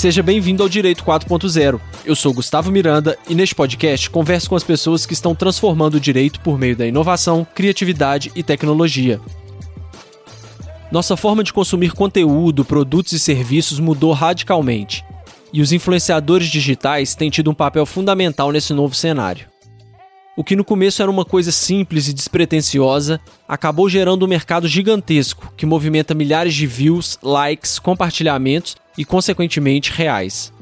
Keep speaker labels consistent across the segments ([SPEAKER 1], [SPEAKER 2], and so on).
[SPEAKER 1] Seja bem-vindo ao Direito 4.0. Eu sou Gustavo Miranda e neste podcast converso com as pessoas que estão transformando o direito por meio da inovação, criatividade e tecnologia. Nossa forma de consumir conteúdo, produtos e serviços mudou radicalmente, e os influenciadores digitais têm tido um papel fundamental nesse novo cenário. O que no começo era uma coisa simples e despretensiosa, acabou gerando um mercado gigantesco que movimenta milhares de views, likes, compartilhamentos e, consequentemente, reais.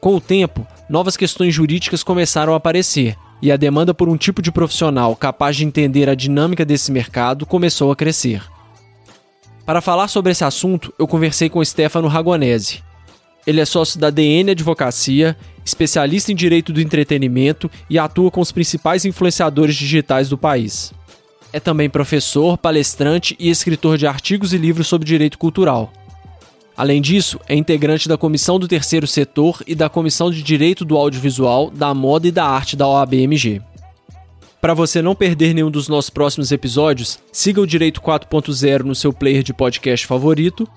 [SPEAKER 1] Com o tempo, novas questões jurídicas começaram a aparecer e a demanda por um tipo de profissional capaz de entender a dinâmica desse mercado começou a crescer. Para falar sobre esse assunto, eu conversei com Stefano Ragonese. Ele é sócio da DN Advocacia, especialista em direito do entretenimento e atua com os principais influenciadores digitais do país. É também professor, palestrante e escritor de artigos e livros sobre direito cultural. Além disso, é integrante da Comissão do Terceiro Setor e da Comissão de Direito do Audiovisual, da Moda e da Arte da OABMG. Para você não perder nenhum dos nossos próximos episódios, siga o Direito 4.0 no seu player de podcast favorito.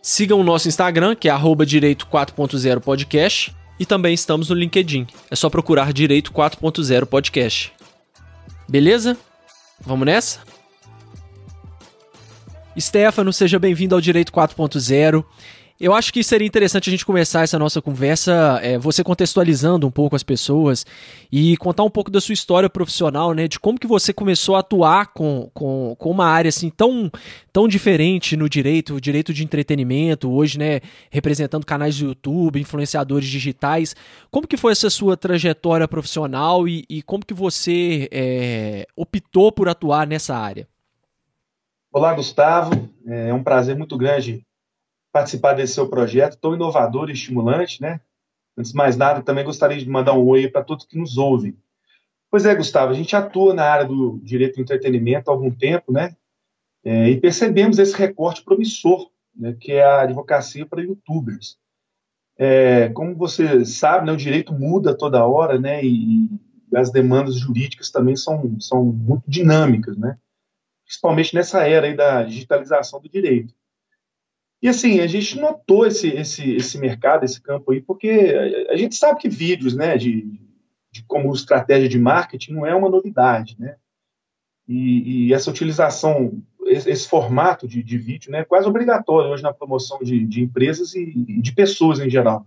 [SPEAKER 1] Siga o nosso Instagram, que é Direito 4.0 Podcast. E também estamos no LinkedIn. É só procurar Direito 4.0 Podcast. Beleza? Vamos nessa? Stefano, seja bem-vindo ao Direito 4.0. Eu acho que seria interessante a gente começar essa nossa conversa, é, você contextualizando um pouco as pessoas e contar um pouco da sua história profissional, né? De como que você começou a atuar com, com, com uma área assim tão, tão diferente no direito, o direito de entretenimento, hoje, né? Representando canais do YouTube, influenciadores digitais. Como que foi essa sua trajetória profissional e, e como que você é, optou por atuar nessa área?
[SPEAKER 2] Olá, Gustavo. É um prazer muito grande participar desse seu projeto tão inovador e estimulante, né? Antes de mais nada, também gostaria de mandar um oi para todos que nos ouvem. Pois é, Gustavo, a gente atua na área do direito do entretenimento há algum tempo, né? É, e percebemos esse recorte promissor, né, que é a advocacia para youtubers. É, como você sabe, né, o direito muda toda hora, né? E, e as demandas jurídicas também são, são muito dinâmicas, né? Principalmente nessa era aí da digitalização do direito. E assim, a gente notou esse, esse, esse mercado, esse campo aí, porque a gente sabe que vídeos, né, de, de como estratégia de marketing não é uma novidade, né? E, e essa utilização, esse, esse formato de, de, vídeo, né, é quase obrigatório hoje na promoção de, de empresas e, de pessoas em geral.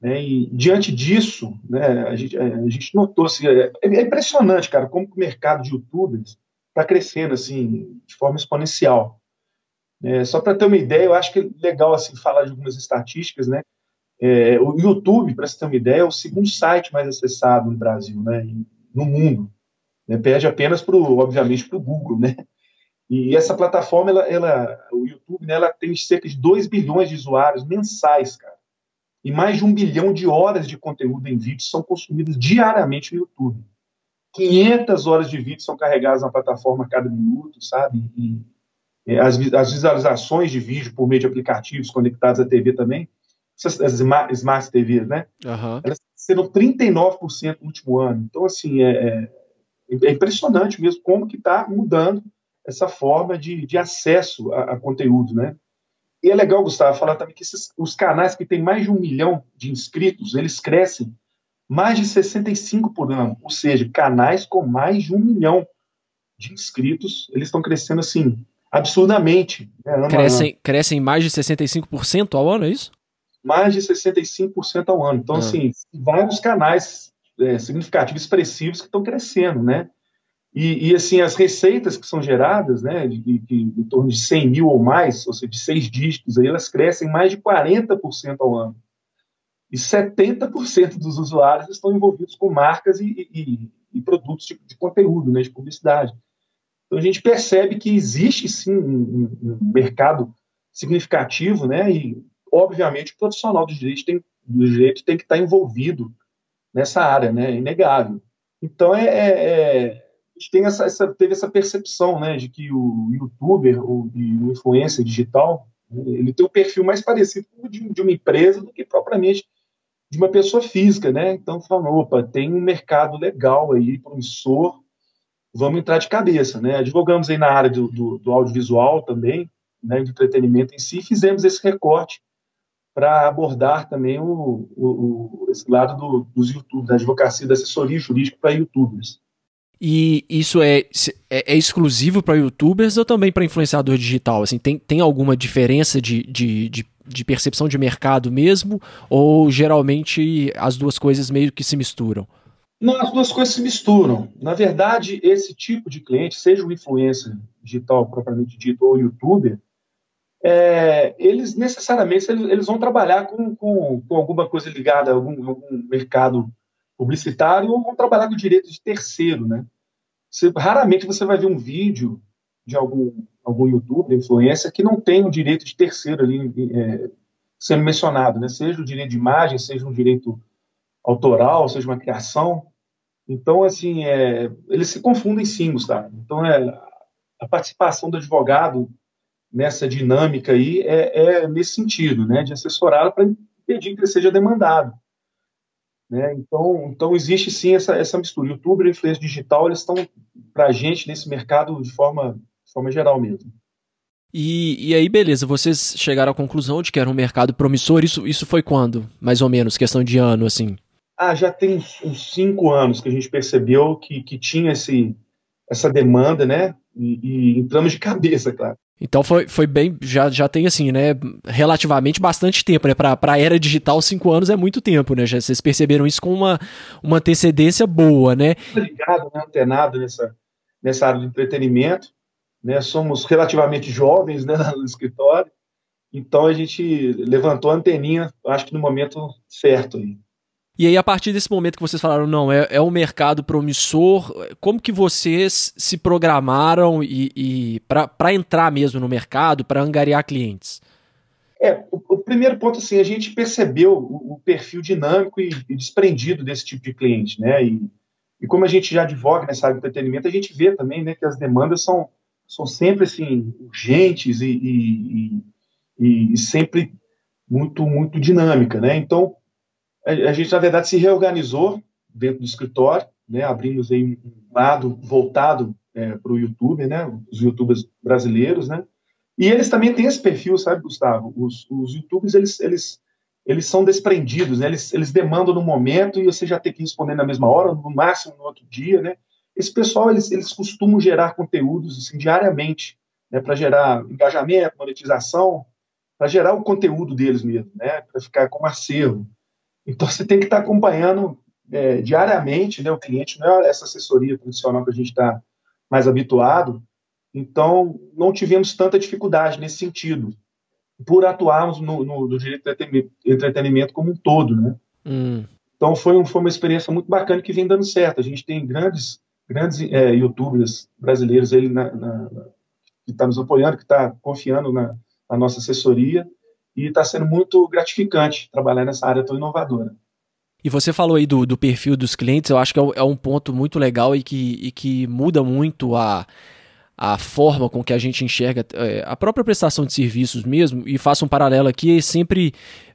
[SPEAKER 2] Né? E diante disso, né, a, gente, a gente notou, assim, é, é impressionante, cara, como o mercado de youtubers está crescendo assim de forma exponencial. É, só para ter uma ideia, eu acho que é legal assim falar de algumas estatísticas, né? É, o YouTube, para você ter uma ideia, é o segundo site mais acessado no Brasil, né? No mundo, né? perde apenas para, obviamente, para o Google, né? E essa plataforma, ela, ela, o YouTube, né, ela tem cerca de 2 bilhões de usuários mensais, cara. E mais de um bilhão de horas de conteúdo em vídeo são consumidas diariamente no YouTube. 500 horas de vídeo são carregadas na plataforma a cada minuto, sabe? E, e as, as, visualizações de vídeo por meio de aplicativos conectados à TV também, as smart, smart TVs, né? Uhum. Elas serão 39% no último ano. Então, assim, é, é, é impressionante mesmo como que está mudando essa forma de, de acesso a, a, conteúdo, né? E é legal, Gustavo, falar também que esses, os canais que têm mais de um milhão de inscritos, eles crescem mais de 65 por ano, ou seja, canais com mais de um milhão de inscritos, eles estão crescendo assim absurdamente.
[SPEAKER 1] Né? Crescem, crescem mais de 65% ao ano, é isso?
[SPEAKER 2] Mais de 65% ao ano. Então, ah. assim, vários canais é, significativos, expressivos que estão crescendo, né? E, e, assim, as receitas que são geradas, né, de, de, de, em torno de 100 mil ou mais, ou seja, de seis dígitos, aí, elas crescem mais de 40% ao ano e 70% dos usuários estão envolvidos com marcas e, e, e produtos de, de, conteúdo, né, de publicidade. Então a gente percebe que existe sim um, um, mercado significativo, né, e obviamente o profissional do direito tem, do direito tem que estar envolvido nessa área, né, é inegável. Então é, é, é tem essa, essa, teve essa percepção, né, de que o youtuber ou o influencer digital né, ele tem um perfil mais parecido com o de, de uma empresa do que propriamente de uma pessoa física, né? Então, falando, opa, tem um mercado legal aí, promissor, vamos entrar de cabeça, né? Advogamos aí na área do, do, do audiovisual também, né, de entretenimento em si, fizemos esse recorte para abordar também o, o, o, esse lado do, dos YouTube, da advocacia, da assessoria jurídica para youtubers.
[SPEAKER 1] E isso é, é, é exclusivo para youtubers ou também para influenciador digital? Assim, tem, tem alguma diferença de, de, de, de, percepção de mercado mesmo? Ou geralmente as duas coisas meio que se misturam?
[SPEAKER 2] Não, as duas coisas se misturam. Na verdade, esse tipo de cliente, seja o influencer digital propriamente dito ou youtuber, é, eles necessariamente eles, eles, vão trabalhar com, com, com, alguma coisa ligada a algum, algum, mercado publicitário ou vão trabalhar com direito de terceiro, né? Você, raramente você vai ver um vídeo de algum, algum youtuber, influencer, que não tem o direito de terceiro ali é, sendo mencionado, né? Seja o direito de imagem, seja um direito autoral, seja uma criação. Então, assim, é, eles se confundem sim, Gustavo. Então, é, a participação do advogado nessa dinâmica aí é, é nesse sentido, né, de assessorá-lo para impedir que ele seja demandado. Né? Então, então existe sim essa, essa mistura. YouTube e influência digital eles estão para a gente nesse mercado de forma, de forma geral mesmo.
[SPEAKER 1] E, e aí, beleza, vocês chegaram à conclusão de que era um mercado promissor. Isso, isso foi quando, mais ou menos, questão de ano, assim?
[SPEAKER 2] Ah, já tem uns cinco anos que a gente percebeu que, que tinha esse, essa demanda, né? E, e entramos de cabeça, claro.
[SPEAKER 1] Então foi, foi bem, já, já tem assim, né, relativamente bastante tempo, né, para a era digital, cinco anos é muito tempo, né, já, vocês perceberam isso com uma, uma antecedência boa, né.
[SPEAKER 2] Ligado, né, antenado nessa, nessa área de entretenimento, né, somos relativamente jovens, né, no escritório, então a gente levantou a anteninha, acho que no momento certo aí.
[SPEAKER 1] E aí, a partir desse momento que vocês falaram, não, é, é um mercado promissor, como que vocês se programaram e, e para entrar mesmo no mercado, para angariar clientes?
[SPEAKER 2] É, o, o, primeiro ponto, assim, a gente percebeu o, o perfil dinâmico e, e, desprendido desse tipo de cliente, né? E, e, como a gente já advoga nessa área de entretenimento, a gente vê também, né, que as demandas são, são sempre, assim, urgentes e, e, e sempre muito, muito dinâmica, né? Então, a gente, na verdade, se reorganizou dentro do escritório, né, abrimos aí um lado voltado é, para o YouTube, né, os youtubers brasileiros, né, e eles também têm esse perfil, sabe, Gustavo? Os, os youtubers, eles, eles, eles são desprendidos, né, eles, eles demandam no momento e você já tem que responder na mesma hora, no máximo no outro dia, né, esse pessoal, eles, eles costumam gerar conteúdos, assim, diariamente, né, para gerar engajamento, monetização, para gerar o conteúdo deles mesmo, né, para ficar como acervo. Então você tem que estar acompanhando é, diariamente né, o cliente, não é essa assessoria tradicional que a gente está mais habituado. Então não tivemos tanta dificuldade nesse sentido, por atuarmos no, no, no direito de entretenimento como um todo. Né? Hum. Então foi, um, foi uma experiência muito bacana que vem dando certo. A gente tem grandes, grandes é, youtubers brasileiros ele na, na, que está nos apoiando, que está confiando na, na nossa assessoria e está sendo muito gratificante trabalhar nessa área tão inovadora.
[SPEAKER 1] E você falou aí do, do perfil dos clientes, eu acho que é, é um ponto muito legal e que, e que muda muito a, a forma com que a gente enxerga é, a própria prestação de serviços mesmo, e faço um paralelo aqui, sempre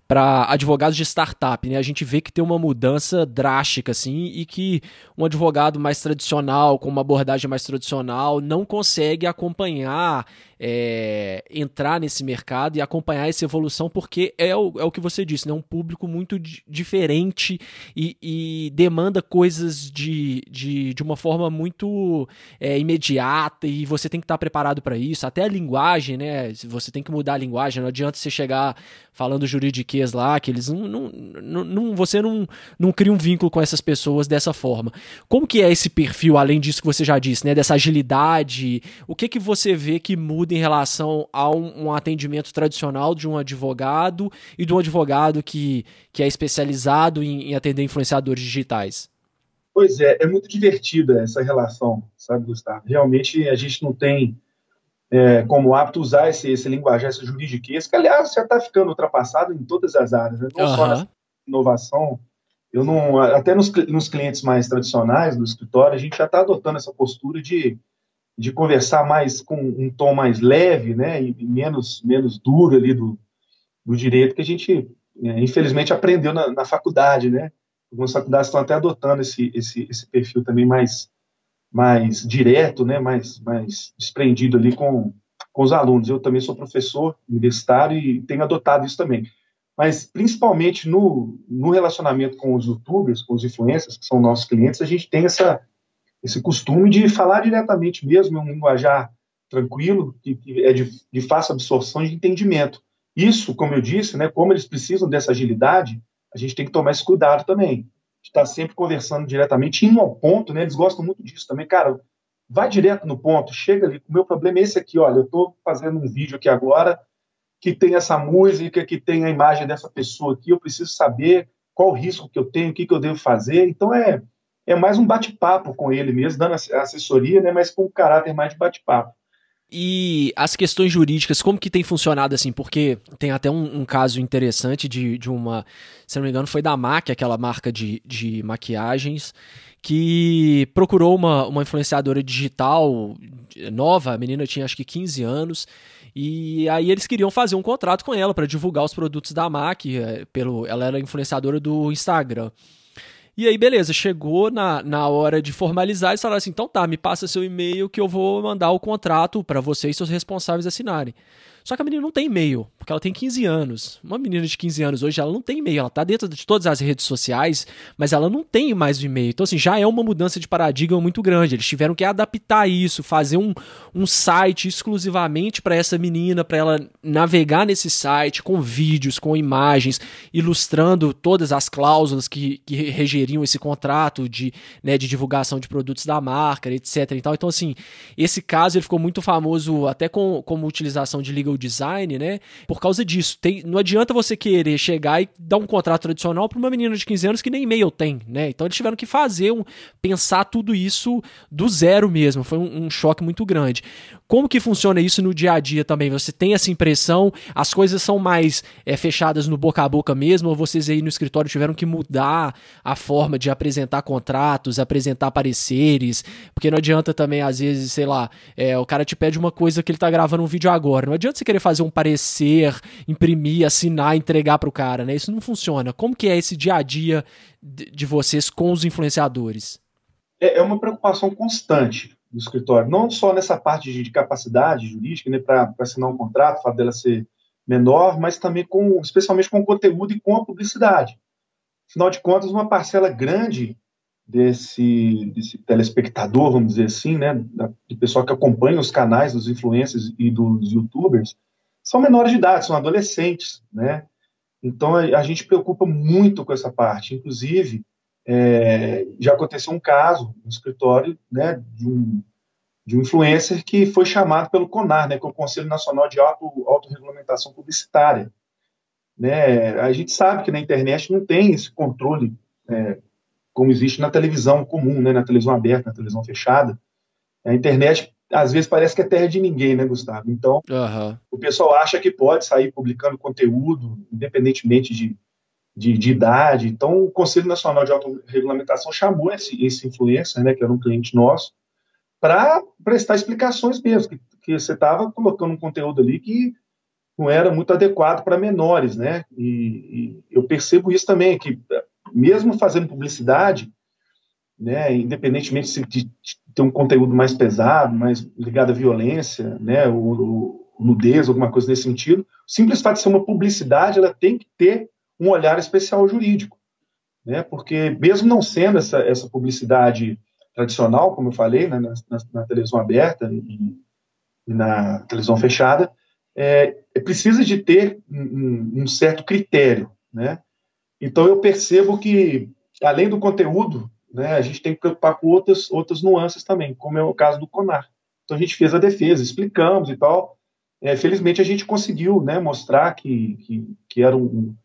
[SPEAKER 1] para advogados de startup, né? A gente vê que tem uma mudança drástica, assim, e que um advogado mais tradicional, com uma abordagem mais tradicional, não consegue acompanhar é, entrar nesse mercado e acompanhar essa evolução, porque é o, é o que você disse, né? um público muito diferente e, e, demanda coisas de, de, de uma forma muito é, imediata e você tem que estar preparado para isso. Até a linguagem, né? Você tem que mudar a linguagem, não adianta você chegar falando juridiquês lá, que eles não, não, não, você não, não cria um vínculo com essas pessoas dessa forma. Como que é esse perfil, além disso que você já disse, né? Dessa agilidade, o que que você vê que muda muda em relação a um, um, atendimento tradicional de um advogado e de um advogado que, que é especializado em, em atender influenciadores digitais?
[SPEAKER 2] Pois é, é muito divertida essa relação, sabe, Gustavo? Realmente a gente não tem é, como hábito usar esse, esse linguajar, esse juridiquês, que aliás já está ficando ultrapassado em todas as áreas, né? não uhum. só na inovação. Eu não, até nos, nos clientes mais tradicionais do escritório, a gente já está adotando essa postura de de conversar mais com um tom mais leve, né, e menos menos duro ali do, do direito que a gente é, infelizmente aprendeu na, na, faculdade, né? Algumas faculdades estão até adotando esse esse, esse perfil também mais mais direto, né, mais mais desprendido ali com com os alunos. Eu também sou professor universitário e tenho adotado isso também. mas principalmente no, no relacionamento com os youtubers, com os influencers, que são nossos clientes, a gente tem essa, esse costume de falar diretamente mesmo, em um linguajar tranquilo, que, é de, de, fácil absorção e de entendimento. Isso, como eu disse, né, como eles precisam dessa agilidade, a gente tem que tomar esse cuidado também. Estar sempre conversando diretamente, indo ao ponto, né, eles gostam muito disso também. Cara, vai direto no ponto, chega ali, o meu problema é esse aqui, olha, eu estou fazendo um vídeo aqui agora, que tem essa música, que tem a imagem dessa pessoa aqui, eu preciso saber qual o risco que eu tenho, o que, que eu devo fazer. Então é, é mais um bate-papo com ele mesmo, dando assessoria, né, mas com um caráter mais de bate-papo.
[SPEAKER 1] E as questões jurídicas, como que tem funcionado assim? Porque tem até um, um, caso interessante de, de uma, se não me engano, foi da MAC, aquela marca de, de maquiagens, que procurou uma, uma influenciadora digital nova, a menina tinha acho que 15 anos, e aí eles queriam fazer um contrato com ela para divulgar os produtos da MAC, eh, pelo, ela era influenciadora do Instagram. E aí, beleza, chegou na, na hora de formalizar e falaram assim: então tá, me passa seu e-mail que eu vou mandar o contrato para você e seus responsáveis assinarem. Só que a menina não tem e-mail, porque ela tem 15 anos. Uma menina de 15 anos hoje, ela não tem e-mail. Ela tá dentro de todas as redes sociais, mas ela não tem mais o e-mail. Então, assim, já é uma mudança de paradigma muito grande. Eles tiveram que adaptar isso, fazer um, um site exclusivamente para essa menina, para ela navegar nesse site com vídeos, com imagens, ilustrando todas as cláusulas que, que regeriam esse contrato de, né, de divulgação de produtos da marca, etc. Então, então, assim, esse caso ele ficou muito famoso até com, como utilização de legal design, né? Por causa disso. Tem, não adianta você querer chegar e dar um contrato tradicional para uma menina de 15 anos que nem e-mail tem, né? Então eles tiveram que fazer um pensar tudo isso do zero mesmo. Foi um, um choque muito grande. Como que funciona isso no dia a dia também? Você tem essa impressão? As coisas são mais é, fechadas no boca a boca mesmo? Ou vocês aí no escritório tiveram que mudar a forma de apresentar contratos, apresentar pareceres? Porque não adianta também, às vezes, sei lá, é, o cara te pede uma coisa que ele tá gravando um vídeo agora. Não adianta você querer fazer um parecer, imprimir, assinar, entregar pro cara, né? Isso não funciona. Como que é esse dia a dia de vocês com os influenciadores?
[SPEAKER 2] É, é uma preocupação constante do escritório, não só nessa parte de, de capacidade jurídica, né, para assinar um contrato, o fato dela ser menor, mas também com, especialmente com o conteúdo e com a publicidade. Afinal de contas, uma parcela grande desse, desse telespectador, vamos dizer assim, né, do pessoal que acompanha os canais dos influencers e dos youtubers, são menores de idade, são adolescentes, né? Então a, a gente preocupa muito com essa parte. Inclusive, é, já aconteceu um caso no escritório né, de, um, de um influencer que foi chamado pelo CONAR, né, que é o Conselho Nacional de Auto, Autorregulamentação Publicitária. Né, a gente sabe que na internet não tem esse controle é, como existe na televisão comum, né, na televisão aberta, na televisão fechada. A internet, às vezes, parece que é terra de ninguém, né, Gustavo? Então, uhum. o pessoal acha que pode sair publicando conteúdo, independentemente de de, de, idade. Então, o Conselho Nacional de Autorregulamentação chamou esse, esse influencer, né, que era um cliente nosso, para prestar explicações mesmo, que, que você estava colocando um conteúdo ali que não era muito adequado para menores, né? E, e, eu percebo isso também, que mesmo fazendo publicidade, né, independentemente de, ter um conteúdo mais pesado, mais ligado à violência, né, ou, ou nudez, alguma coisa nesse sentido, o simples fato de ser uma publicidade, ela tem que ter um olhar especial jurídico, né? Porque mesmo não sendo essa, essa publicidade tradicional, como eu falei, né, na, na, na televisão aberta e, e, na televisão fechada, é, é precisa de ter um, um, certo critério, né? Então eu percebo que além do conteúdo, né, a gente tem que preocupar com outras outras nuances também, como é o caso do Conar. Então a gente fez a defesa, explicamos e tal. É, felizmente a gente conseguiu, né, mostrar que, que, que era um,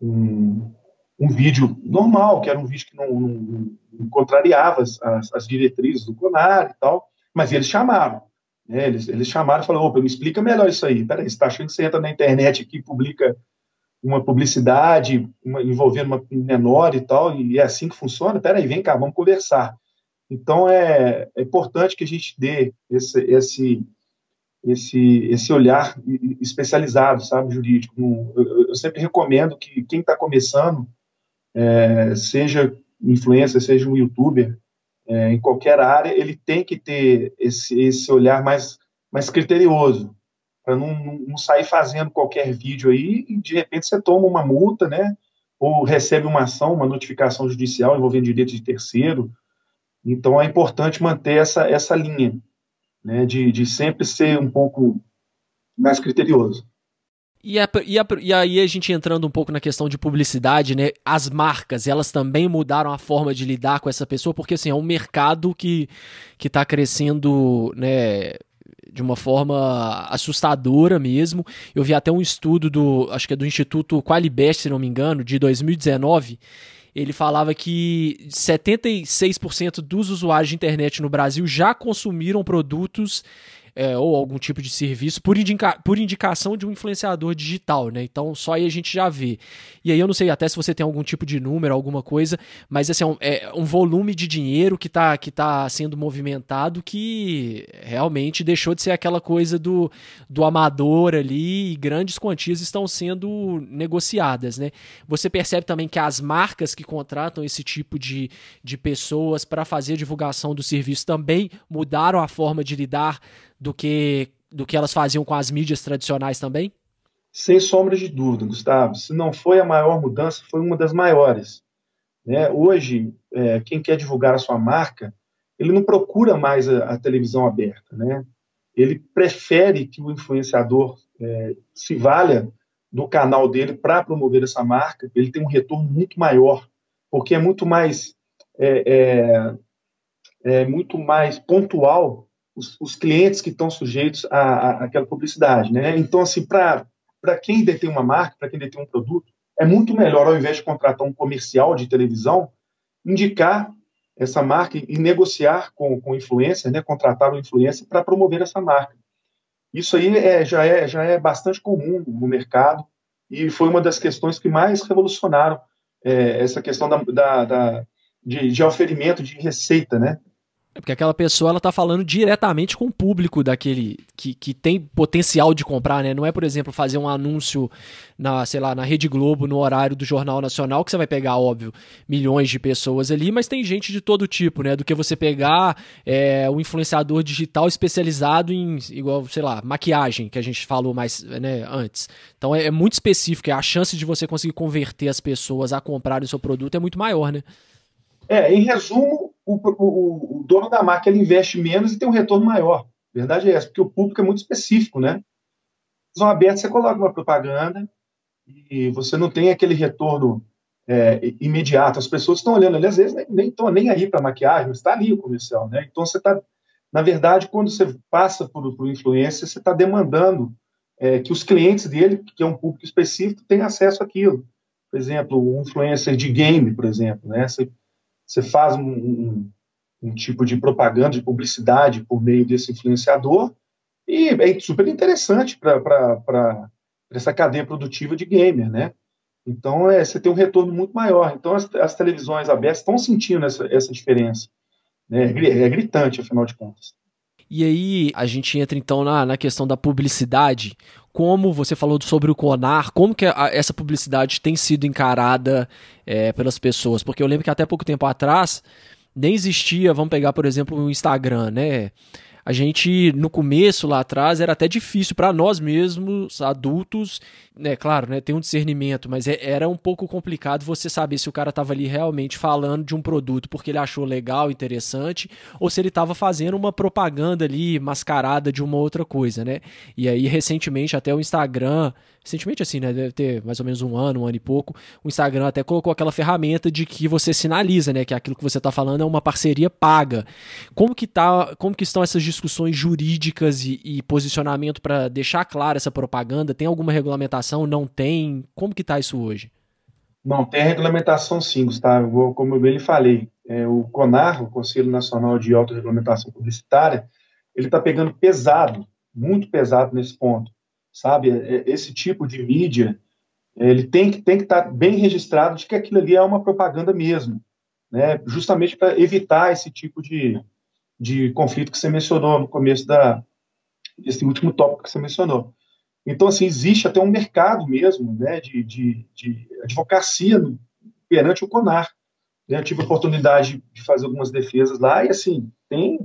[SPEAKER 2] um, um vídeo normal, que era um vídeo que não, não, não contrariava as, as, diretrizes do CONAR e tal, mas eles chamaram. Né, eles, eles chamaram e falaram, opa, me explica melhor isso aí. Peraí, você está achando que você entra na internet aqui e publica uma publicidade uma, envolvendo uma menor e tal, e é assim que funciona? Peraí, vem cá, vamos conversar. Então, é, é importante que a gente dê esse, esse, esse, esse olhar especializado, sabe, jurídico. Eu, eu sempre recomendo que quem está começando, é, seja influencer, seja um youtuber, é, em qualquer área, ele tem que ter esse, esse olhar mais, mais criterioso, para não, não, sair fazendo qualquer vídeo aí e de repente você toma uma multa, né? Ou recebe uma ação, uma notificação judicial envolvendo direito de terceiro. Então é importante manter essa, essa linha, né? De, de sempre ser um pouco mais criterioso.
[SPEAKER 1] E, a, e, a, e, aí a gente entrando um pouco na questão de publicidade, né? As marcas, elas também mudaram a forma de lidar com essa pessoa, porque assim, é um mercado que, que tá crescendo, né? De uma forma assustadora mesmo. Eu vi até um estudo do, acho que é do Instituto Qualibest, se não me engano, de 2019. Ele falava que 76% dos usuários de internet no Brasil já consumiram produtos é, ou algum tipo de serviço por, indica por indicação de um influenciador digital, né? Então só aí a gente já vê. E aí eu não sei até se você tem algum tipo de número, alguma coisa, mas assim, é um, é um volume de dinheiro que está que tá sendo movimentado que realmente deixou de ser aquela coisa do, do amador ali e grandes quantias estão sendo negociadas, né? Você percebe também que as marcas que contratam esse tipo de, de pessoas para fazer divulgação do serviço também mudaram a forma de lidar do que, do que elas faziam com as mídias tradicionais também?
[SPEAKER 2] Sem sombra de dúvida, Gustavo. Se não foi a maior mudança, foi uma das maiores. Né? Hoje, é, quem quer divulgar a sua marca, ele não procura mais a, a televisão aberta. Né? Ele prefere que o influenciador é, se valha do canal dele para promover essa marca. Ele tem um retorno muito maior, porque é muito mais é, é, é muito mais pontual os, os clientes que estão sujeitos à, àquela publicidade, né? Então, assim, para quem detém uma marca, para quem detém um produto, é muito melhor, ao invés de contratar um comercial de televisão, indicar essa marca e negociar com, com influencer, né? Contratar o influencer para promover essa marca. Isso aí é, já, é, já é bastante comum no mercado e foi uma das questões que mais revolucionaram é, essa questão da, da, da de, de oferimento de receita, né?
[SPEAKER 1] É porque aquela pessoa ela tá falando diretamente com o público daquele que, que tem potencial de comprar, né? Não é, por exemplo, fazer um anúncio na, sei lá, na Rede Globo, no horário do Jornal Nacional, que você vai pegar, óbvio, milhões de pessoas ali, mas tem gente de todo tipo, né? Do que você pegar é, um influenciador digital especializado em, igual, sei lá, maquiagem, que a gente falou mais né, antes. Então é, é muito específico, a chance de você conseguir converter as pessoas a comprarem o seu produto é muito maior, né?
[SPEAKER 2] É, em resumo, o, o, o, dono da marca ele investe menos e tem um retorno maior. Verdade é essa, porque o público é muito específico, né? Visão aberta, você coloca uma propaganda e você não tem aquele retorno é, imediato. As pessoas estão olhando ali, às vezes nem estão nem, nem aí para maquiagem, está ali o comercial, né? Então você está, na verdade, quando você passa para o influencer, você está demandando é, que os clientes dele, que é um público específico, tenham acesso àquilo. Por exemplo, um influencer de game, por exemplo, né? Você você faz um, um, um tipo de propaganda, de publicidade por meio desse influenciador, e é super interessante para essa cadeia produtiva de gamer, né? Então, é, você tem um retorno muito maior. Então, as, as televisões abertas estão sentindo essa, essa diferença. Né? É, é gritante, afinal de contas.
[SPEAKER 1] E aí a gente entra então na, na questão da publicidade. Como você falou sobre o Conar, como que a, essa publicidade tem sido encarada é, pelas pessoas? Porque eu lembro que até pouco tempo atrás nem existia, vamos pegar por exemplo o Instagram, né? A gente no começo lá atrás era até difícil para nós mesmos, adultos, né, claro, né, tem um discernimento, mas é, era um pouco complicado você saber se o cara estava ali realmente falando de um produto porque ele achou legal, interessante, ou se ele estava fazendo uma propaganda ali mascarada de uma outra coisa, né? E aí recentemente até o Instagram recentemente assim, né, deve ter mais ou menos um ano, um ano e pouco, o Instagram até colocou aquela ferramenta de que você sinaliza, né, que aquilo que você está falando é uma parceria paga. Como que tá, como que estão essas discussões jurídicas e, e posicionamento para deixar clara essa propaganda? Tem alguma regulamentação? Não tem? Como que tá isso hoje?
[SPEAKER 2] Não, tem regulamentação sim, Gustavo. Como eu bem lhe falei, é, o CONAR, o Conselho Nacional de Autorregulamentação Publicitária, ele está pegando pesado, muito pesado nesse ponto sabe? É, esse tipo de mídia, ele tem que tem que estar tá bem registrado de que aquilo ali é uma propaganda mesmo, né? Justamente para evitar esse tipo de, de conflito que você mencionou no começo da esse último tópico que você mencionou. Então, assim, existe até um mercado mesmo, né, de, de, de advocacia no, perante o CONAR. Né? Eu tive a oportunidade de fazer algumas defesas lá e, assim, tem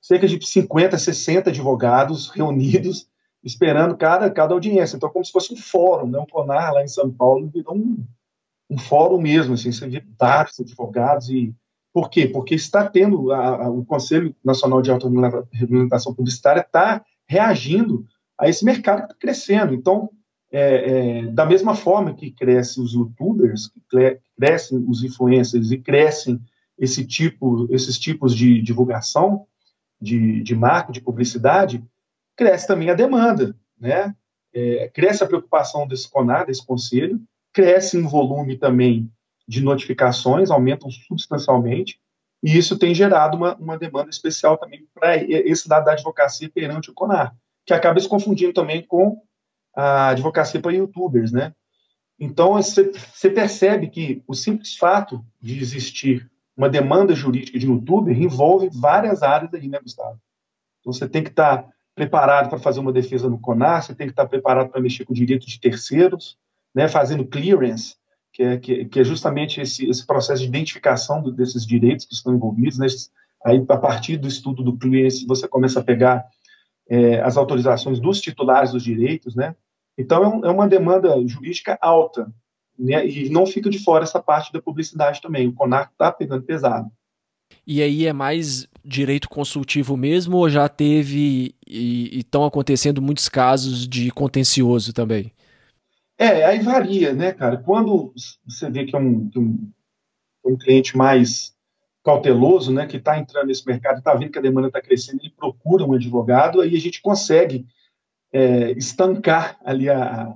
[SPEAKER 2] cerca de 50, 60 advogados reunidos esperando cada, cada audiência. Então, como se fosse um fórum, né? um CONAR lá em São Paulo virou um, um fórum mesmo, assim, você vê vários advogados e por quê? Porque está tendo a, a, o Conselho Nacional de Autorregulamentação Publicitária está reagindo a esse mercado que está crescendo. Então, é, é, da mesma forma que crescem os YouTubers, que crescem os influencers e crescem esse tipo, esses tipos de divulgação de, de marca, de publicidade, cresce também a demanda, né? É, cresce a preocupação desse CONAR, desse conselho, cresce em volume também de notificações, aumentam substancialmente, e isso tem gerado uma, uma demanda especial também para esse dado da advocacia perante o CONAR, que acaba se confundindo também com a advocacia para youtubers, né? Então, você percebe que o simples fato de existir uma demanda jurídica de youtuber envolve várias áreas aí, né, Gustavo? Então, você tem que estar tá preparado para fazer uma defesa no CONAR, você tem que estar preparado para mexer com direito de terceiros, né, fazendo clearance, que é, que, que é justamente esse, esse, processo de identificação do, desses direitos que estão envolvidos. Né, aí, a partir do estudo do clearance, você começa a pegar é, as autorizações dos titulares dos direitos, né? Então, é, um, é uma demanda jurídica alta, né? e não fica de fora essa parte da publicidade também. O CONAR está pegando pesado.
[SPEAKER 1] E aí é mais direito consultivo mesmo ou já teve e estão acontecendo muitos casos de contencioso também?
[SPEAKER 2] É, aí varia, né, cara? Quando você vê que é um, um, um cliente mais cauteloso, né, que está entrando nesse mercado, está vendo que a demanda está crescendo, ele procura um advogado, aí a gente consegue é, estancar ali a,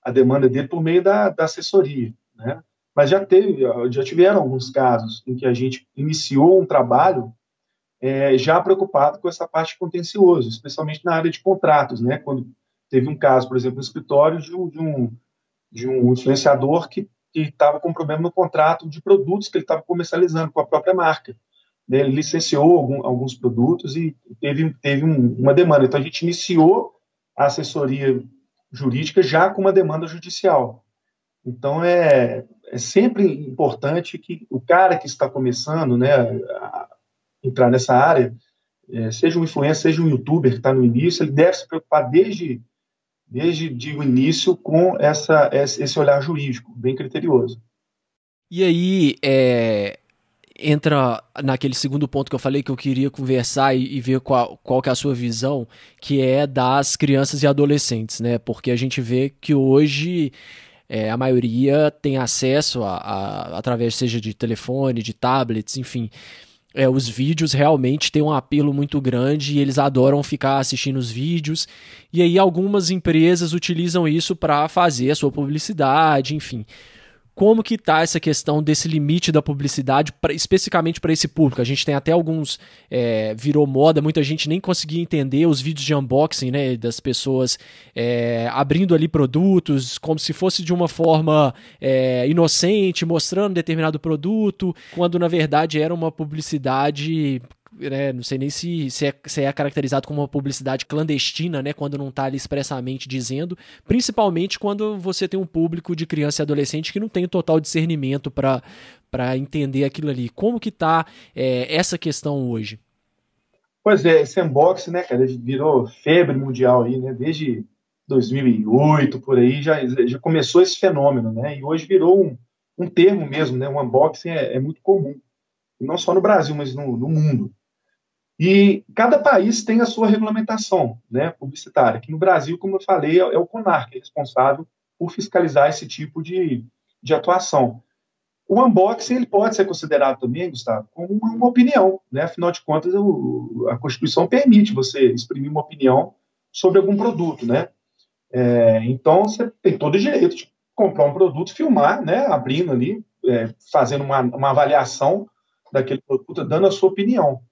[SPEAKER 2] a demanda dele por meio da, da assessoria, né? Mas já teve, já tiveram alguns casos em que a gente iniciou um trabalho é, já preocupado com essa parte contenciosa, especialmente na área de contratos, né? Quando teve um caso, por exemplo, no escritório de um, de um, de um influenciador que estava com problema no contrato de produtos que ele estava comercializando com a própria marca. Né? Ele licenciou algum, alguns produtos e teve, teve um, uma demanda. Então, a gente iniciou a assessoria jurídica já com uma demanda judicial. Então, é, é sempre importante que o cara que está começando né, a entrar nessa área, é, seja um influencer, seja um youtuber que está no início, ele deve se preocupar desde, desde de o início com essa, esse olhar jurídico, bem criterioso.
[SPEAKER 1] E aí, é, entra naquele segundo ponto que eu falei que eu queria conversar e, e, ver qual, qual que é a sua visão, que é das crianças e adolescentes, né? Porque a gente vê que hoje é, a maioria tem acesso a, a, através seja de telefone, de tablets, enfim. É, os vídeos realmente têm um apelo muito grande e eles adoram ficar assistindo os vídeos. E aí algumas empresas utilizam isso para fazer a sua publicidade, enfim como que tá essa questão desse limite da publicidade, pra, especificamente para esse público. A gente tem até alguns, é, virou moda, muita gente nem conseguia entender os vídeos de unboxing, né, das pessoas é, abrindo ali produtos, como se fosse de uma forma é, inocente, mostrando determinado produto, quando na verdade era uma publicidade né, não sei nem se, se, é, se é caracterizado como uma publicidade clandestina, né, quando não está ali expressamente dizendo, principalmente quando você tem um público de criança e adolescente que não tem total discernimento para entender aquilo ali. Como que está é, essa questão hoje?
[SPEAKER 2] Pois é, esse unboxing, né, cara, virou febre mundial aí, né, desde 2008, por aí, já, já começou esse fenômeno, né, e hoje virou um, um termo mesmo, né, o unboxing é, é muito comum, não só no Brasil, mas no, no mundo. E cada país tem a sua regulamentação né, publicitária. Aqui no Brasil, como eu falei, é, é o CONAR que é responsável por fiscalizar esse tipo de, de atuação. O unboxing ele pode ser considerado também, Gustavo, como uma, uma opinião. Né? Afinal de contas, o, a Constituição permite você exprimir uma opinião sobre algum produto. Né? É, então, você tem todo o direito de comprar um produto, filmar, né, abrindo ali, é, fazendo uma, uma avaliação daquele produto, dando a sua opinião.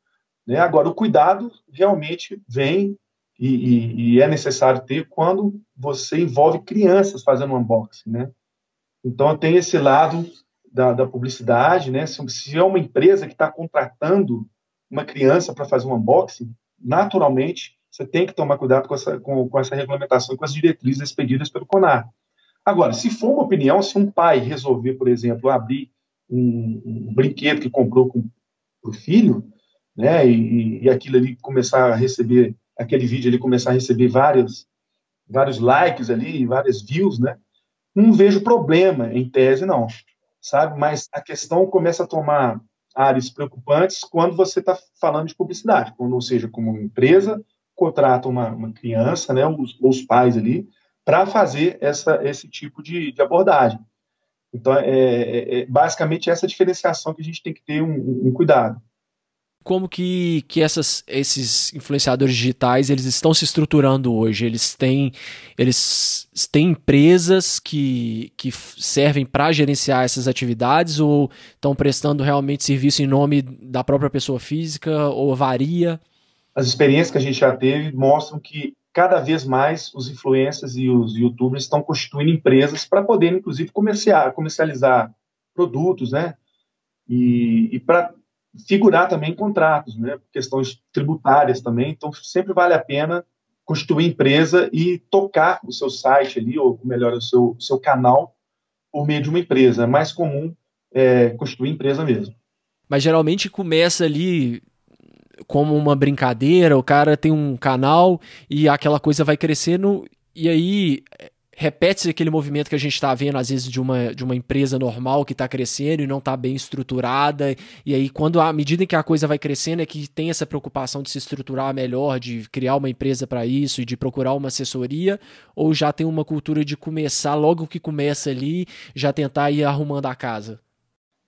[SPEAKER 2] Né? Agora, o cuidado realmente vem e, e, e, é necessário ter quando você envolve crianças fazendo um unboxing, né? Então, tem esse lado da, da publicidade, né? Se, se, é uma empresa que está contratando uma criança para fazer um unboxing, naturalmente, você tem que tomar cuidado com essa, com, com essa regulamentação, com as diretrizes expedidas pelo CONAR. Agora, se for uma opinião, se um pai resolver, por exemplo, abrir um, um brinquedo que comprou para o filho, né, e, e aquilo ali começar a receber, aquele vídeo ali começar a receber várias, vários likes ali, várias views, né? Não vejo problema em tese, não, sabe? Mas a questão começa a tomar áreas preocupantes quando você está falando de publicidade, quando, ou seja, como uma empresa contrata uma, uma criança, né, os, os pais ali, para fazer essa, esse tipo de, de abordagem. Então, é, é, é, basicamente essa diferenciação que a gente tem que ter um, um cuidado
[SPEAKER 1] como que, que essas, esses influenciadores digitais eles estão se estruturando hoje? Eles têm, eles têm empresas que, que servem para gerenciar essas atividades ou estão prestando realmente serviço em nome da própria pessoa física ou varia?
[SPEAKER 2] As experiências que a gente já teve mostram que cada vez mais os influencers e os youtubers estão constituindo empresas para poder, inclusive, comerciar, comercializar produtos, né? E, e para figurar também contratos, né? Questões tributárias também. Então, sempre vale a pena constituir empresa e tocar o seu site ali, ou melhor, o seu, seu canal por meio de uma empresa. É mais comum é, constituir empresa mesmo.
[SPEAKER 1] Mas geralmente começa ali como uma brincadeira, o cara tem um canal e aquela coisa vai crescendo e aí repete-se aquele movimento que a gente está vendo, às vezes, de uma, de uma empresa normal que está crescendo e não está bem estruturada. E aí, quando à medida que a coisa vai crescendo, é que tem essa preocupação de se estruturar melhor, de criar uma empresa para isso e de procurar uma assessoria, ou já tem uma cultura de começar, logo que começa ali, já tentar ir arrumando a casa?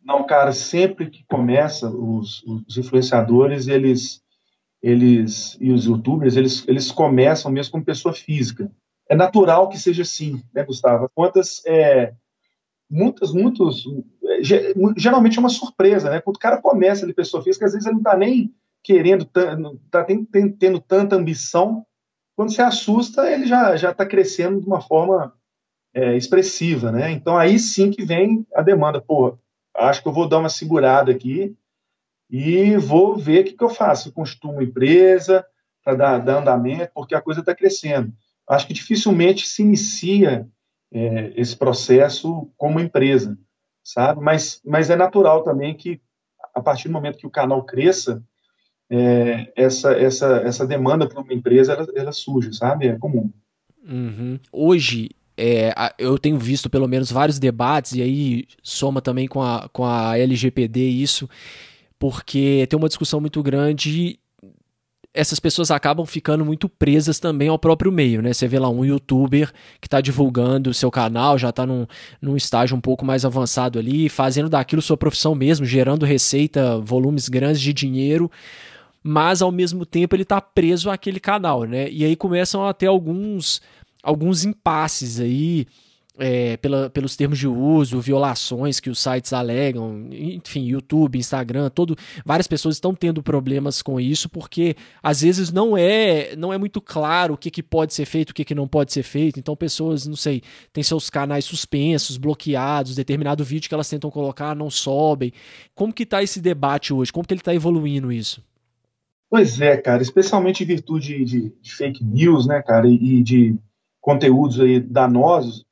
[SPEAKER 2] Não, cara, sempre que começa, os, os influenciadores, eles, eles e os youtubers, eles, eles começam mesmo como pessoa física é natural que seja assim, né, Gustavo? Quantas, é, muitas, muitos, é, geralmente é uma surpresa, né? Quando o cara começa de pessoa física, às vezes ele não está nem querendo, está tendo tanta ambição. Quando se assusta, ele já já está crescendo de uma forma é, expressiva, né? Então aí sim que vem a demanda. Pô, acho que eu vou dar uma segurada aqui e vou ver o que, que eu faço. Eu construo uma empresa para dar, dar andamento, porque a coisa está crescendo acho que dificilmente se inicia é, esse processo como empresa, sabe? Mas, mas é natural também que, a partir do momento que o canal cresça, é, essa, essa, essa demanda para uma empresa, ela, ela, surge, sabe? É comum.
[SPEAKER 1] Uhum. Hoje, é, eu tenho visto pelo menos vários debates, e aí soma também com a, com a LGPD isso, porque tem uma discussão muito grande essas pessoas acabam ficando muito presas também ao próprio meio, né? Você vê lá um youtuber que está divulgando o seu canal, já está num, num estágio um pouco mais avançado ali, fazendo daquilo sua profissão mesmo, gerando receita, volumes grandes de dinheiro, mas ao mesmo tempo ele está preso àquele canal, né? E aí começam a ter alguns, alguns impasses aí, é, pela, pelos termos de uso, violações que os sites alegam, enfim, YouTube, Instagram, todo, várias pessoas estão tendo problemas com isso porque às vezes não é não é muito claro o que, que pode ser feito, o que, que não pode ser feito. Então pessoas, não sei, têm seus canais suspensos, bloqueados, determinado vídeo que elas tentam colocar não sobem. Como que está esse debate hoje? Como que ele está evoluindo isso?
[SPEAKER 2] Pois é, cara, especialmente em virtude de, de fake news, né, cara, e de conteúdos aí danosos,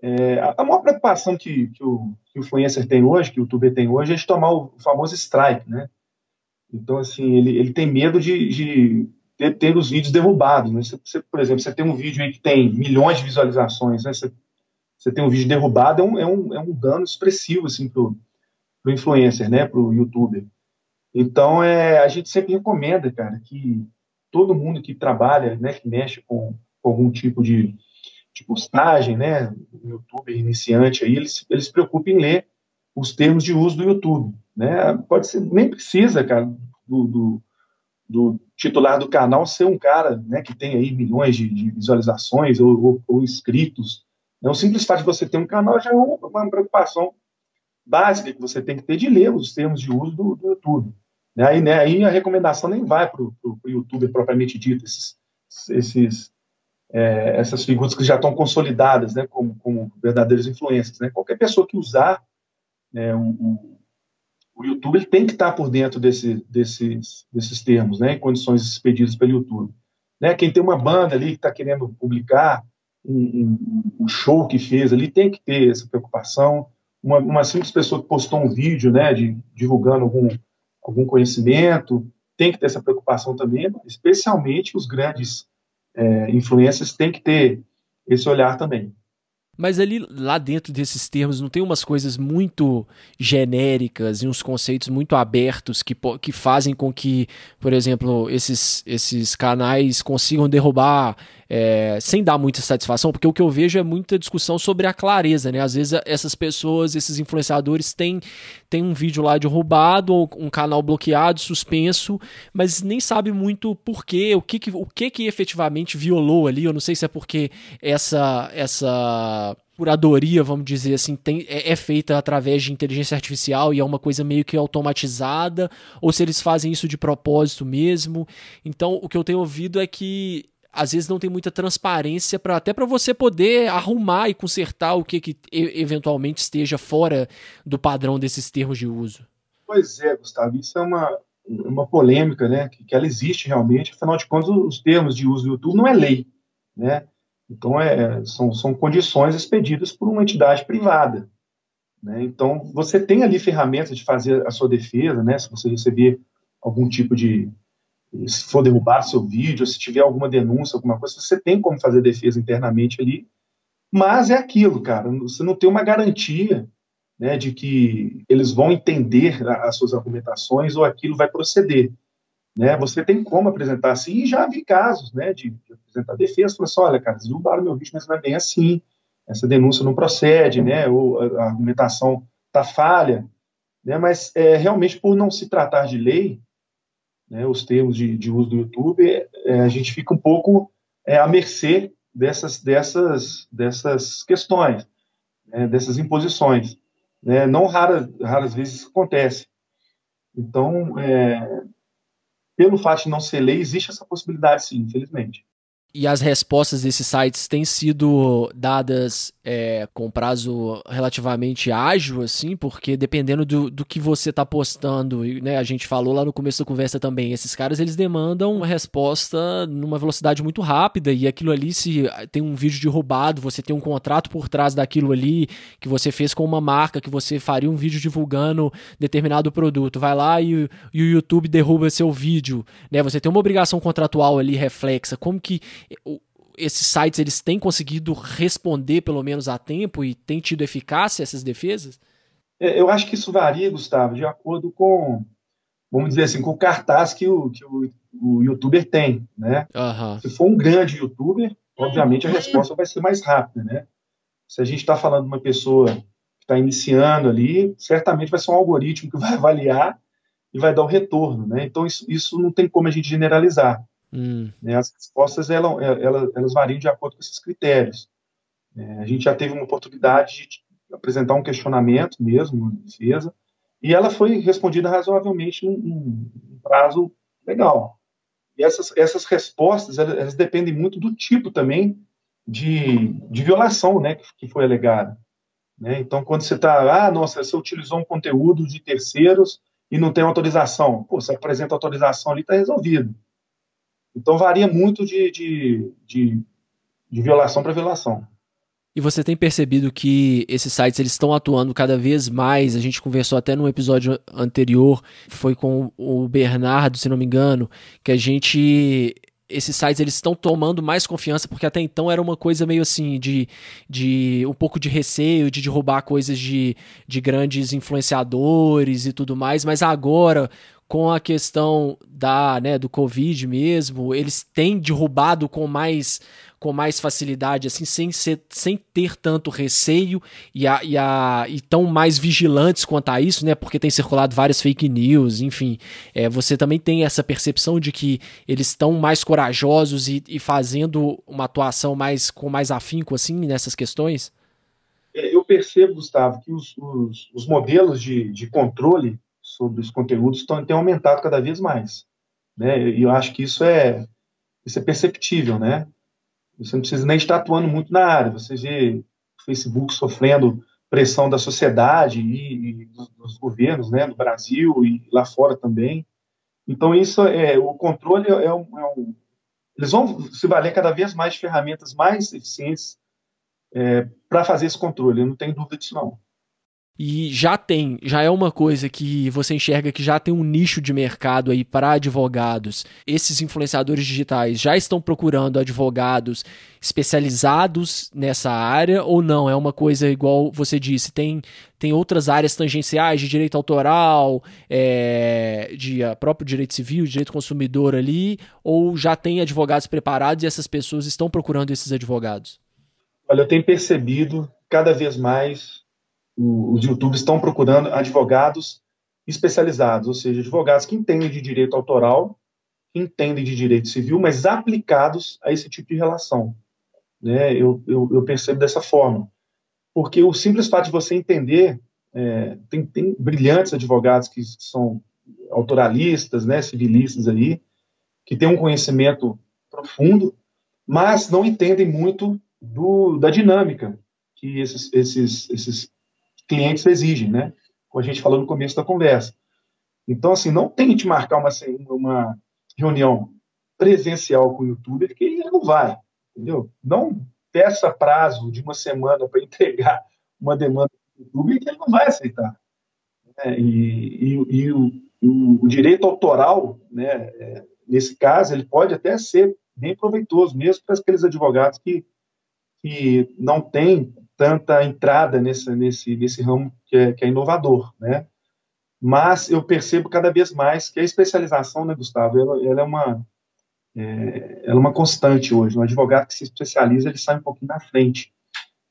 [SPEAKER 2] é, a maior preocupação que, que, o, que o influencer tem hoje, que o youtuber tem hoje, é de tomar o famoso strike, né? Então, assim, ele, ele tem medo de, de ter, ter, os vídeos derrubados. Né? Você, você, por exemplo, você tem um vídeo aí que tem milhões de visualizações, né? Você, você tem um vídeo derrubado, é um, é um, é um dano expressivo, assim, pro, pro influencer, né? Pro youtuber. Então, é, a gente sempre recomenda, cara, que todo mundo que trabalha, né, que mexe com, com algum tipo de, de postagem, né, no YouTube iniciante aí, eles, eles preocupem em ler os termos de uso do YouTube, né, pode ser, nem precisa, cara, do, do, do titular do canal ser um cara, né, que tem aí milhões de, de visualizações ou, ou, ou, inscritos, né, o simples fato de você ter um canal já é uma, preocupação básica que você tem que ter de ler os termos de uso do, do YouTube. Né, aí, né, aí a recomendação nem vai para o YouTube propriamente dito, esses, esses é, essas figuras que já estão consolidadas, né, como, como verdadeiros influências, né? Qualquer pessoa que usar né, um, um, o YouTube ele tem que estar por dentro desse, desses, desses termos, né, condições expedidas pelo YouTube. Né, quem tem uma banda ali que está querendo publicar um, um, show que fez ali tem que ter essa preocupação. Uma, uma simples pessoa que postou um vídeo, né, de, divulgando algum, algum conhecimento, tem que ter essa preocupação também, especialmente os grandes é, influências têm que ter esse olhar também.
[SPEAKER 1] Mas ali, lá dentro desses termos, não tem umas coisas muito genéricas e uns conceitos muito abertos que, que fazem com que, por exemplo, esses, esses canais consigam derrubar é, sem dar muita satisfação, porque o que eu vejo é muita discussão sobre a clareza, né? Às vezes essas pessoas, esses influenciadores têm, têm um vídeo lá derrubado ou um canal bloqueado, suspenso, mas nem sabe muito por quê, o que, que, o que, que efetivamente violou ali. Eu não sei se é porque essa, essa curadoria, vamos dizer assim, tem, é, é, feita através de inteligência artificial e é uma coisa meio que automatizada, ou se eles fazem isso de propósito mesmo. Então, o que eu tenho ouvido é que às vezes não tem muita transparência para até para você poder arrumar e consertar o que, que eventualmente esteja fora do padrão desses termos de uso.
[SPEAKER 2] Pois é, Gustavo, isso é uma, uma polêmica, né, que, que ela existe realmente, afinal de contas os termos de uso do YouTube não é lei, né, então, é, são, são condições expedidas por uma entidade privada. Né? Então, você tem ali ferramentas de fazer a sua defesa, né? se você receber algum tipo de. Se for derrubar seu vídeo, se tiver alguma denúncia, alguma coisa, você tem como fazer defesa internamente ali. Mas é aquilo, cara, você não tem uma garantia né, de que eles vão entender as suas argumentações ou aquilo vai proceder. Né? Você tem como apresentar assim, e já vi casos né, de, de apresentar defesa, falar assim, olha, cara, derrubaram meu vídeo, mas não é bem assim, essa denúncia não procede, né, ou a argumentação está falha, né, mas é, realmente por não se tratar de lei, né, os termos de, de uso do YouTube, é, a gente fica um pouco é, à mercê dessas, dessas, dessas questões, né, dessas imposições. Né, não raras, raras vezes acontece. Então, é, pelo fato de não ser lei, existe essa possibilidade, sim, infelizmente.
[SPEAKER 1] E as respostas desses sites têm sido dadas é, com prazo relativamente ágil, assim, porque dependendo do, do que você está postando, né, a gente falou lá no começo da conversa também, esses caras eles demandam uma resposta numa velocidade muito rápida e aquilo ali, se tem um vídeo de roubado, você tem um contrato por trás daquilo ali que você fez com uma marca, que você faria um vídeo divulgando determinado produto, vai lá e, e o YouTube derruba seu vídeo, né, você tem uma obrigação contratual ali reflexa, como que esses sites eles têm conseguido responder pelo menos a tempo e têm tido eficácia essas defesas?
[SPEAKER 2] É, eu acho que isso varia, Gustavo, de acordo com, vamos dizer assim, com o cartaz que o, que o, o youtuber tem, né? Uhum. Se for um grande youtuber, obviamente a resposta vai ser mais rápida, né? Se a gente está falando de uma pessoa que está iniciando ali, certamente vai ser um algoritmo que vai avaliar e vai dar o retorno, né? Então isso, isso não tem como a gente generalizar. Hum. Né, as respostas elas, elas, elas, variam de acordo com esses critérios. É, a gente já teve uma oportunidade de apresentar um questionamento mesmo, uma defesa, e ela foi respondida razoavelmente num, num prazo legal. E essas, essas respostas elas, elas, dependem muito do tipo também de, de violação né, que, que foi alegada. Né? Então, quando você está, ah, nossa, você utilizou um conteúdo de terceiros e não tem autorização, pô, você apresenta autorização ali, está resolvido. Então varia muito de, de, de, de violação para violação.
[SPEAKER 1] E você tem percebido que esses sites eles estão atuando cada vez mais. A gente conversou até num episódio anterior, foi com o Bernardo, se não me engano, que a gente esses sites eles estão tomando mais confiança porque até então era uma coisa meio assim de, de um pouco de receio de derrubar coisas de, de grandes influenciadores e tudo mais, mas agora com a questão da, né, do Covid mesmo, eles têm derrubado com mais com mais facilidade, assim, sem, ser, sem ter tanto receio e, a, e, a, e tão mais vigilantes quanto a isso, né? Porque tem circulado várias fake news, enfim. É, você também tem essa percepção de que eles estão mais corajosos e, e fazendo uma atuação mais com mais afinco, assim, nessas questões?
[SPEAKER 2] É, eu percebo, Gustavo, que os, os, os modelos de, de controle sobre os conteúdos têm aumentado cada vez mais. Né? E eu acho que isso é, isso é perceptível, né? Você não precisa nem estar atuando muito na área. Você vê o Facebook sofrendo pressão da sociedade e, e dos, dos, governos, né, no Brasil e lá fora também. Então isso é o controle é um, é um eles vão se valer cada vez mais de ferramentas mais eficientes é, para fazer esse controle. Eu não tenho dúvida disso não.
[SPEAKER 1] E já tem, já é uma coisa que você enxerga que já tem um nicho de mercado aí para advogados. Esses influenciadores digitais já estão procurando advogados especializados nessa área ou não? É uma coisa igual você disse, tem, tem outras áreas tangenciais de direito autoral, é, de uh, próprio direito civil, direito consumidor ali, ou já tem advogados preparados e essas pessoas estão procurando esses advogados?
[SPEAKER 2] Olha, eu tenho percebido cada vez mais os YouTubers estão procurando advogados especializados, ou seja, advogados que entendem de direito autoral, que entendem de direito civil, mas aplicados a esse tipo de relação. Né? Eu, eu, eu percebo dessa forma. Porque o simples fato de você entender, é, tem, tem, brilhantes advogados que são autoralistas, né, civilistas aí, que têm um conhecimento profundo, mas não entendem muito do, da dinâmica que esses, esses, esses clientes exigem, né? Como a gente falou no começo da conversa. Então, assim, não tente marcar uma, uma reunião presencial com o youtuber que ele não vai, entendeu? Não peça prazo de uma semana para entregar uma demanda do youtuber que ele não vai aceitar. Né? E, e, e o, o, o, direito autoral, né, é, nesse caso, ele pode até ser bem proveitoso, mesmo para aqueles advogados que, que não têm tanta entrada nesse, nesse, nesse ramo que é, que é inovador, né? Mas eu percebo cada vez mais que a especialização, né, Gustavo, ela, ela é uma é, ela é uma constante hoje. Um advogado que se especializa, ele sai um pouquinho na frente.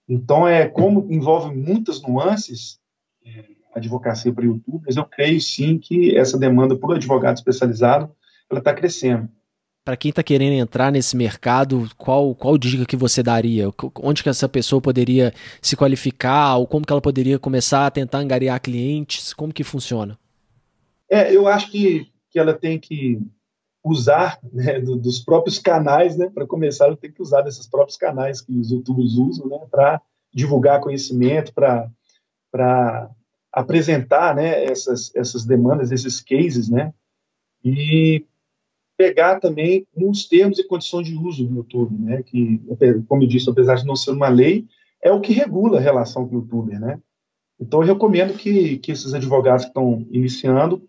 [SPEAKER 2] Então, é como envolve muitas nuances é, advocacia para youtubers, eu creio sim que essa demanda por advogado especializado ela está crescendo
[SPEAKER 1] para quem está querendo entrar nesse mercado, qual, qual dica que você daria? Onde que essa pessoa poderia se qualificar ou como que ela poderia começar a tentar angariar clientes? Como que funciona?
[SPEAKER 2] É, eu acho que, que ela tem que usar né, do, dos próprios canais, né? Para começar, ela tem que usar desses próprios canais que os youtubers usam, né? Para divulgar conhecimento, para apresentar, né? Essas, essas demandas, esses cases, né? E pegar também uns termos e condições de uso do YouTube, né? Que, como eu disse, apesar de não ser uma lei, é o que regula a relação com o YouTuber, né? Então, eu recomendo que, que esses advogados que estão iniciando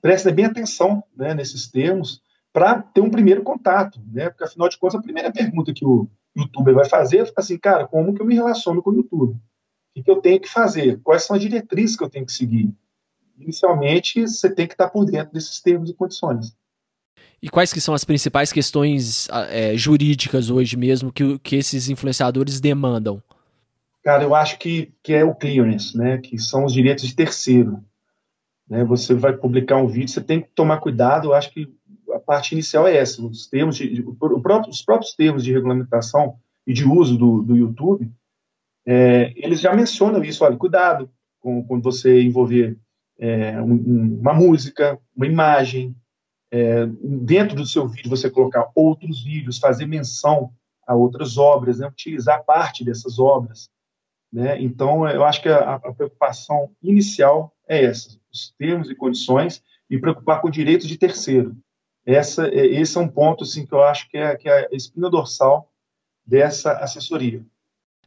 [SPEAKER 2] prestem bem atenção né, nesses termos para ter um primeiro contato, né? Porque, afinal de contas, a primeira pergunta que o YouTuber vai fazer é assim, cara, como que eu me relaciono com o YouTube? O que, eu tenho que fazer? Quais são as diretrizes que eu tenho que seguir? Inicialmente, você tem que estar por dentro desses termos e condições.
[SPEAKER 1] E quais que são as principais questões é, jurídicas hoje mesmo que, que esses influenciadores demandam?
[SPEAKER 2] Cara, eu acho que, que é o clearance, né? Que são os direitos de terceiro. Né? Você vai publicar um vídeo, você tem que tomar cuidado. Eu acho que a parte inicial é essa. Os termos, de, os próprios termos de regulamentação e de uso do, do YouTube, é, eles já mencionam isso. Olha, cuidado com, quando você envolver é, um, uma música, uma imagem, é, dentro do seu vídeo você colocar outros vídeos, fazer menção a outras obras, né, utilizar parte dessas obras. Né? Então, eu acho que a, a, preocupação inicial é essa, os termos e condições, e preocupar com direitos de terceiro. Essa, é, esse é um ponto assim, que eu acho que é, que é a espina dorsal dessa assessoria.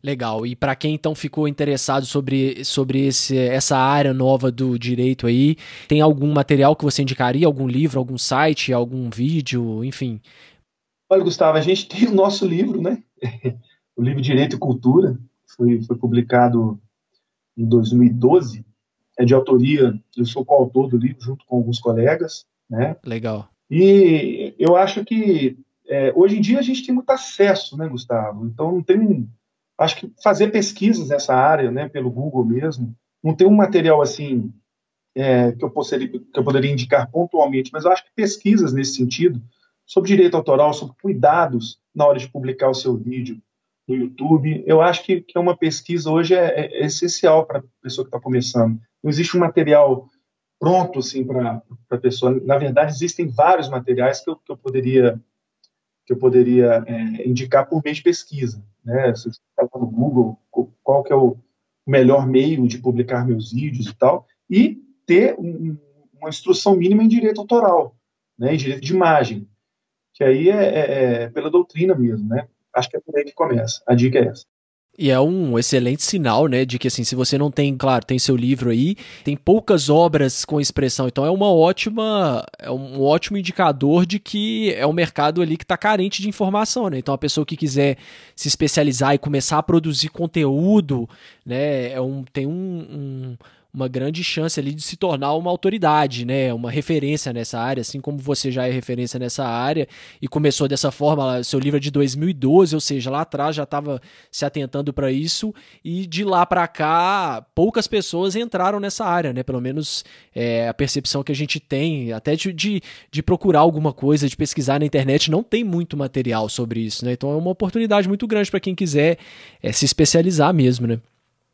[SPEAKER 1] Legal. E para quem então ficou interessado sobre, sobre esse, essa área nova do direito aí, tem algum material que você indicaria? Algum livro, algum site, algum vídeo, enfim?
[SPEAKER 2] Olha, Gustavo, a gente tem o nosso livro, né? o livro Direito e Cultura, foi, foi publicado em 2012. É de autoria, eu sou coautor do livro junto com alguns colegas, né?
[SPEAKER 1] Legal.
[SPEAKER 2] E eu acho que é, hoje em dia a gente tem muito acesso, né, Gustavo? Então não tem acho que fazer pesquisas nessa área, né, pelo Google mesmo, não tem um material assim é, que, eu poderia, que eu poderia indicar pontualmente, mas eu acho que pesquisas nesse sentido, sobre direito autoral, sobre cuidados na hora de publicar o seu vídeo no YouTube, eu acho que, que é uma pesquisa hoje é, é essencial para a pessoa que está começando. Não existe um material pronto assim para a pessoa. Na verdade, existem vários materiais que eu, que eu poderia que eu poderia é, indicar por meio de pesquisa. Né? Se você está no Google, qual que é o melhor meio de publicar meus vídeos e tal, e ter um, uma instrução mínima em direito autoral, né? em direito de imagem, que aí é, é, é pela doutrina mesmo, né? Acho que é por aí que começa. A dica é essa.
[SPEAKER 1] E é um excelente sinal, né, de que assim, se você não tem, claro, tem seu livro aí, tem poucas obras com expressão, então é uma ótima, é um ótimo indicador de que é um mercado ali que está carente de informação, né? Então a pessoa que quiser se especializar e começar a produzir conteúdo, né, é um, tem um, um uma grande chance ali de se tornar uma autoridade, né? Uma referência nessa área, assim como você já é referência nessa área e começou dessa forma, seu livro é de 2012, ou seja, lá atrás já estava se atentando para isso e de lá para cá poucas pessoas entraram nessa área, né? Pelo menos é, a percepção que a gente tem, até de, de, de procurar alguma coisa, de pesquisar na internet, não tem muito material sobre isso, né? Então é uma oportunidade muito grande para quem quiser é, se especializar mesmo, né?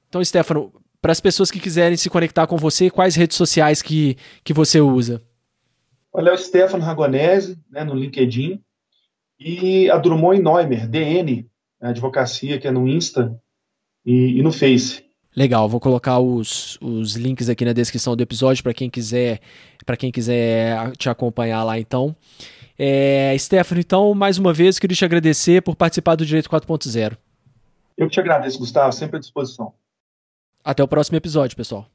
[SPEAKER 1] Então, Stefano, para as pessoas que quiserem se conectar com você, quais redes sociais que, que você usa?
[SPEAKER 2] Olha, é o Stefano Ragonese, né, no LinkedIn, e a Drummond Neumer, DN, a advocacia, que é no Insta e, e no Face.
[SPEAKER 1] Legal, vou colocar os, os links aqui na descrição do episódio para quem quiser para quem quiser te acompanhar lá então. É, Stefano, então, mais uma vez, queria te agradecer por participar do Direito 4.0.
[SPEAKER 2] Eu que te agradeço, Gustavo, sempre à disposição.
[SPEAKER 1] Até o próximo episódio, pessoal.